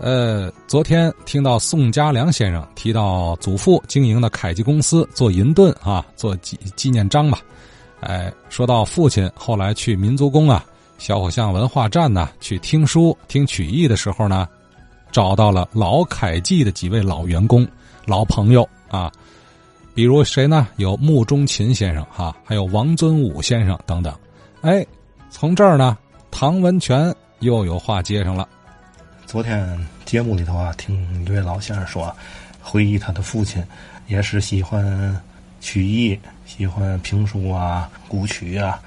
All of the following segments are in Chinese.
呃，昨天听到宋家良先生提到祖父经营的凯基公司做银盾啊，做纪纪念章吧。哎，说到父亲后来去民族宫啊、小火巷文化站呢去听书、听曲艺的时候呢，找到了老凯记的几位老员工、老朋友啊，比如谁呢？有穆中勤先生哈，还有王尊武先生等等。哎，从这儿呢，唐文全又有话接上了。昨天节目里头啊，听一位老先生说，回忆他的父亲也是喜欢曲艺、喜欢评书啊、古曲啊，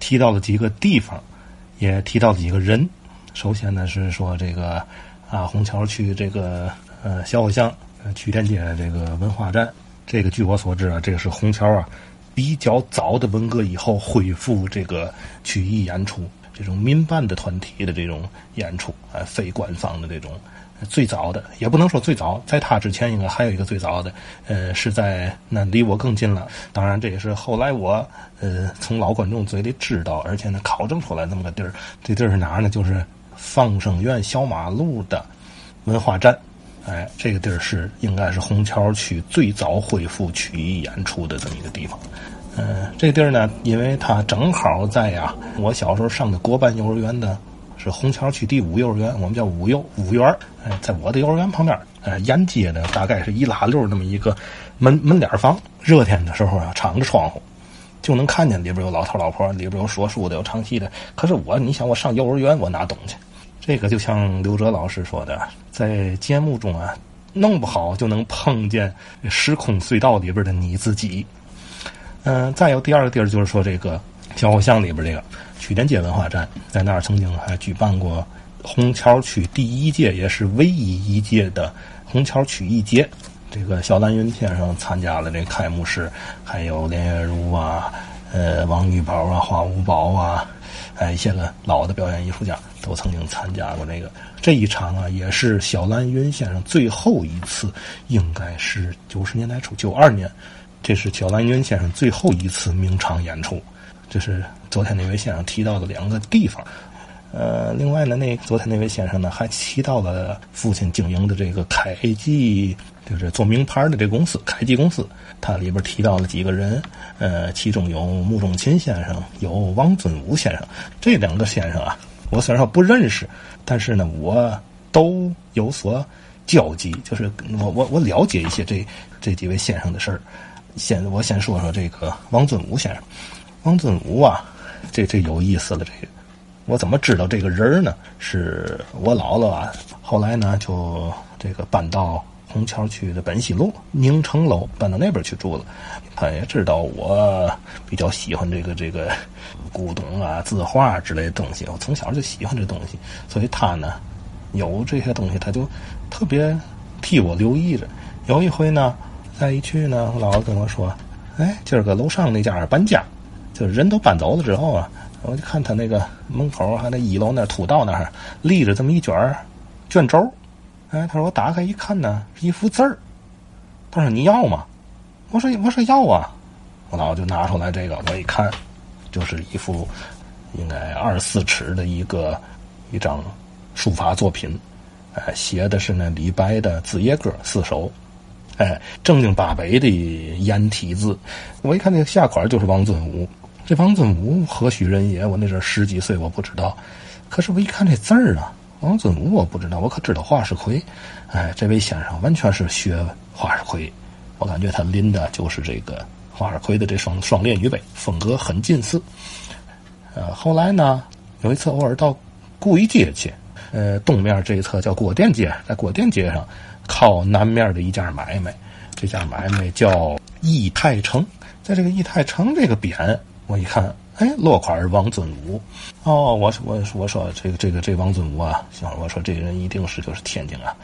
提到了几个地方，也提到了几个人。首先呢是说这个啊，虹桥区这个呃小火巷曲店街这个文化站，这个据我所知啊，这个是虹桥啊比较早的文革以后恢复这个曲艺演出。这种民办的团体的这种演出，呃，非官方的这种，最早的也不能说最早，在他之前应该还有一个最早的，呃，是在那离我更近了。当然，这也是后来我呃从老观众嘴里知道，而且呢考证出来这么个地儿。这地儿是哪儿呢？就是放生院小马路的文化站。哎，这个地儿是应该是虹桥区最早恢复曲艺演出的这么一个地方。嗯，这地儿呢，因为它正好在呀，我小时候上的国办幼儿园的，是虹桥区第五幼儿园，我们叫五幼五园哎，在我的幼儿园旁边，哎，沿街的大概是一拉溜那么一个门门脸房。热天的时候啊，敞着窗户，就能看见里边有老头老婆，里边有说书的，有唱戏的。可是我，你想我上幼儿园，我哪懂去？这个就像刘哲老师说的，在节目中啊，弄不好就能碰见时空隧道里边的你自己。嗯，再有第二个地儿就是说，这个小火巷里边这个曲店街文化站，在那儿曾经还举办过红桥区第一届也是唯一一届的红桥曲艺节。这个小兰云先生参加了这开幕式，还有连月如啊，呃，王玉宝啊，华五宝啊，哎，一些个老的表演艺术家都曾经参加过这个这一场啊，也是小兰云先生最后一次，应该是九十年代初九二年。这是小兰云先生最后一次名场演出，这是昨天那位先生提到的两个地方。呃，另外呢，那昨天那位先生呢还提到了父亲经营的这个凯基，就是做名牌的这公司凯基公司。他里边提到了几个人，呃，其中有穆中勤先生，有王尊武先生。这两个先生啊，我虽然说不认识，但是呢，我都有所交集，就是我我我了解一些这这几位先生的事儿。先我先说说这个王尊武先生，王尊武啊，这这有意思了。这个我怎么知道这个人呢？是我姥姥啊，后来呢就这个搬到虹桥区的本溪路宁城楼，搬到那边去住了。他也知道我比较喜欢这个这个古董啊、字画之类的东西，我从小就喜欢这东西，所以他呢有这些东西，他就特别替我留意着。有一回呢。再一去呢，我姥姥跟我说：“哎，今儿个楼上那家搬家，就是人都搬走了之后啊，我就看他那个门口还那一楼那土道那儿立着这么一卷卷轴。哎，他说我打开一看呢，是一幅字儿。他说你要吗？我说我说要啊。我姥姥就拿出来这个，我一看，就是一幅应该二十四尺的一个一张书法作品，哎，写的是那李白的《子夜歌》四首。”哎，正经八百的颜体字，我一看那个下款就是王尊武。这王尊武何许人也？我那阵十几岁，我不知道。可是我一看这字儿啊，王尊武我不知道，我可知道华世奎。哎，这位先生完全是学华世奎，我感觉他临的就是这个华世奎的这双双链玉杯，风格很近似。呃，后来呢，有一次偶尔到故意街去，呃，东面这一侧叫郭店街，在郭店街上。靠南面的一家买卖，这家买卖叫义泰城，在这个义泰城这个匾，我一看，哎，落款是王尊武。哦，我我我说这个这个这王尊武啊，行，我说这人一定是就是天津啊，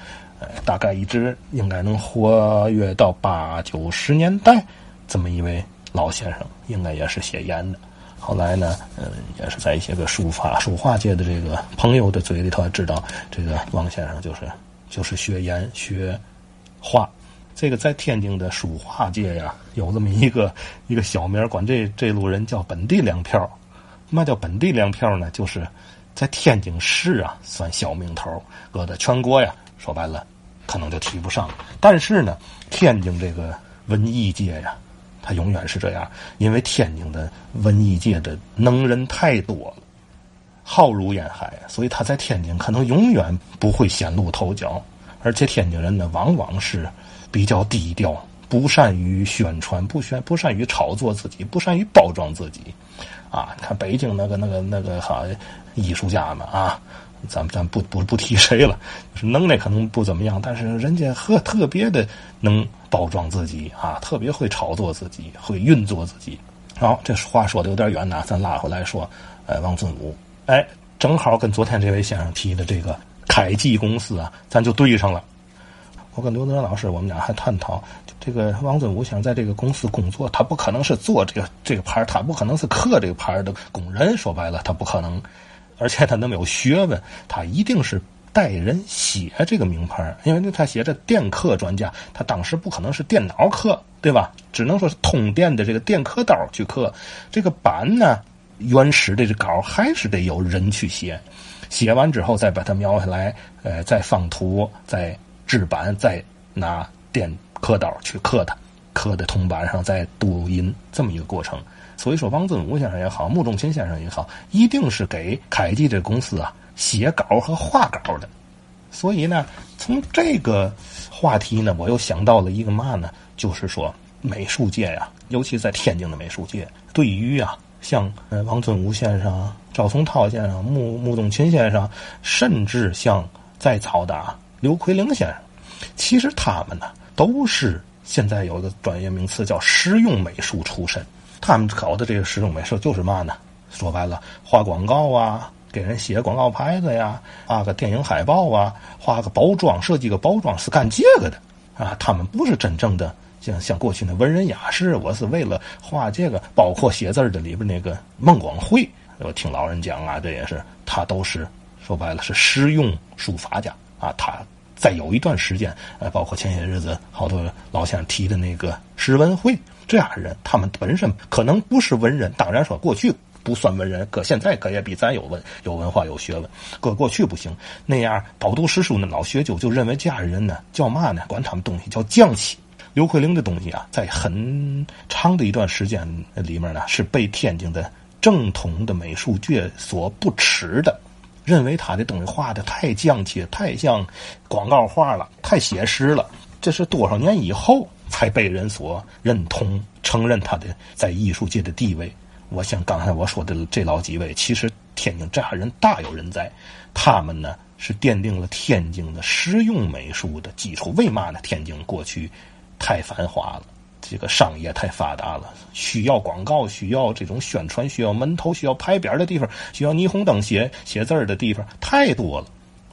呃，大概一直应该能活跃到八九十年代，这么一位老先生，应该也是写言的。后来呢，嗯，也是在一些个书法书画界的这个朋友的嘴里头知道，这个王先生就是。就是学言学画，这个在天津的书画界呀，有这么一个一个小名，管这这路人叫本地粮票。嘛叫本地粮票呢？就是在天津市啊算小名头，搁在全国呀，说白了可能就提不上。但是呢，天津这个文艺界呀，它永远是这样，因为天津的文艺界的能人太多了，浩如烟海，所以他在天津可能永远不会显露头角。而且天津人呢，往往是比较低调，不善于宣传，不宣不善于炒作自己，不善于包装自己。啊，看北京那个那个那个哈艺术家们啊，咱咱不不不提谁了，是能耐可能不怎么样，但是人家特特别的能包装自己啊，特别会炒作自己，会运作自己。好，这话说的有点远呐，咱拉回来说，呃，王尊武，哎，正好跟昨天这位先生提的这个凯基公司啊，咱就对上了。我跟刘德老师，我们俩还探讨。这个王尊武想在这个公司工作，他不可能是做这个这个牌他不可能是刻这个牌的工人。说白了，他不可能，而且他那么有学问，他一定是带人写这个名牌，因为他写着电刻专家，他当时不可能是电脑刻，对吧？只能说是通电的这个电刻刀去刻这个板呢。原始的这稿还是得有人去写，写完之后再把它描下来，呃，再放图，再制版，再拿电。刻刀去刻它，刻在铜板上再镀银，这么一个过程。所以说，王尊武先生也好，穆仲卿先生也好，一定是给凯基这公司啊写稿和画稿的。所以呢，从这个话题呢，我又想到了一个嘛呢？就是说，美术界呀，尤其在天津的美术界，对于啊，像呃王尊武先生、赵松涛先生、穆穆仲卿先生，甚至像在曹的刘奎龄先生，其实他们呢。都是现在有一个专业名词叫实用美术出身，他们搞的这个实用美术就是嘛呢？说白了，画广告啊，给人写广告牌子呀，画个电影海报啊，画个包装，设计个包装是干这个的啊。他们不是真正的像像过去那文人雅士，我是为了画这个，包括写字的里边那个孟广会，我听老人讲啊，这也是他都是说白了是实用书法家啊，他。再有一段时间，呃，包括前些日子好多老先生提的那个石文会这样的人，他们本身可能不是文人，当然说过去不算文人，搁现在可也比咱有文有文化有学问。搁过去不行，那样饱读诗书的老学究就认为这样人呢叫嘛呢？管他们东西叫匠气。刘奎龄的东西啊，在很长的一段时间里面呢，是被天津的正统的美术界所不耻的。认为他的东西画的太匠气，太像广告画了，太写实了。这是多少年以后才被人所认同、承认他的在艺术界的地位。我想刚才我说的这老几位，其实天津这样人大有人在。他们呢是奠定了天津的实用美术的基础。为嘛呢？天津过去太繁华了。这个商业太发达了，需要广告，需要这种宣传，需要门头，需要牌匾的地方，需要霓虹灯写写字的地方太多了，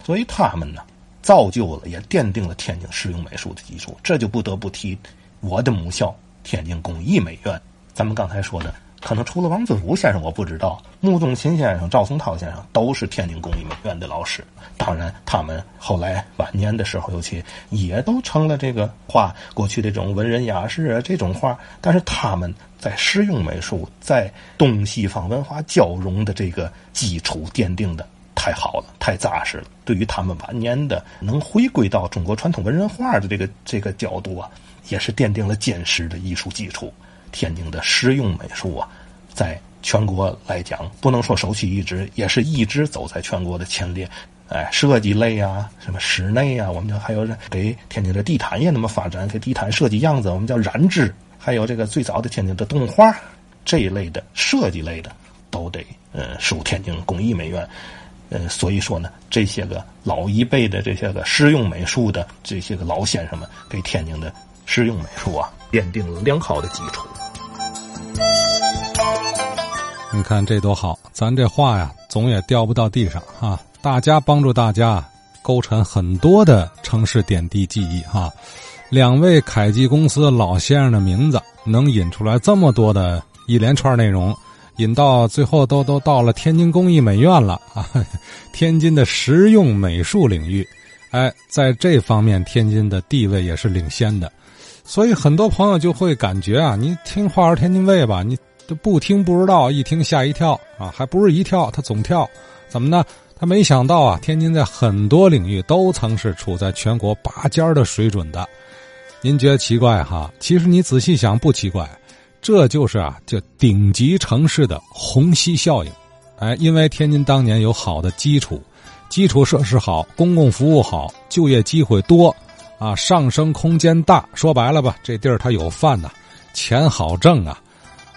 所以他们呢，造就了也奠定了天津实用美术的基础。这就不得不提我的母校天津工艺美院。咱们刚才说的。可能除了王子武先生，我不知道穆仲卿先生、赵松涛先生都是天津工艺美院的老师。当然，他们后来晚年的时候，尤其也都成了这个画过去这种文人雅士啊这种画。但是他们在实用美术、在东西方文化交融的这个基础奠定的太好了，太扎实了。对于他们晚年的能回归到中国传统文人画的这个这个角度啊，也是奠定了坚实的艺术基础。天津的实用美术啊，在全国来讲，不能说首屈一指，也是一直走在全国的前列。哎，设计类啊，什么室内啊，我们叫还有给天津的地毯业那么发展，给地毯设计样子，我们叫染织。还有这个最早的天津的动画这一类的设计类的，都得呃属天津工艺美院。呃，所以说呢，这些个老一辈的这些个实用美术的这些个老先生们，给天津的实用美术啊奠定了良好的基础。你看这多好，咱这话呀，总也掉不到地上哈。大家帮助大家，构成很多的城市点滴记忆哈。两位凯基公司老先生的名字，能引出来这么多的一连串内容，引到最后都都到了天津工艺美院了啊。天津的实用美术领域，哎，在这方面天津的地位也是领先的。所以很多朋友就会感觉啊，你听话儿天津卫吧，你。不听不知道，一听吓一跳啊！还不是一跳，他总跳，怎么呢？他没想到啊，天津在很多领域都曾是处在全国拔尖的水准的。您觉得奇怪哈？其实你仔细想不奇怪，这就是啊，这顶级城市的虹吸效应。哎，因为天津当年有好的基础，基础设施好，公共服务好，就业机会多，啊，上升空间大。说白了吧，这地儿它有饭呐，钱好挣啊，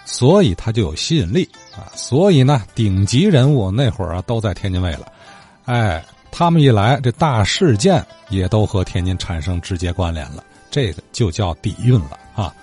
所以他就有吸引力啊。所以呢，顶级人物那会儿啊都在天津卫了。哎，他们一来，这大事件也都和天津产生直接关联了，这个就叫底蕴了啊。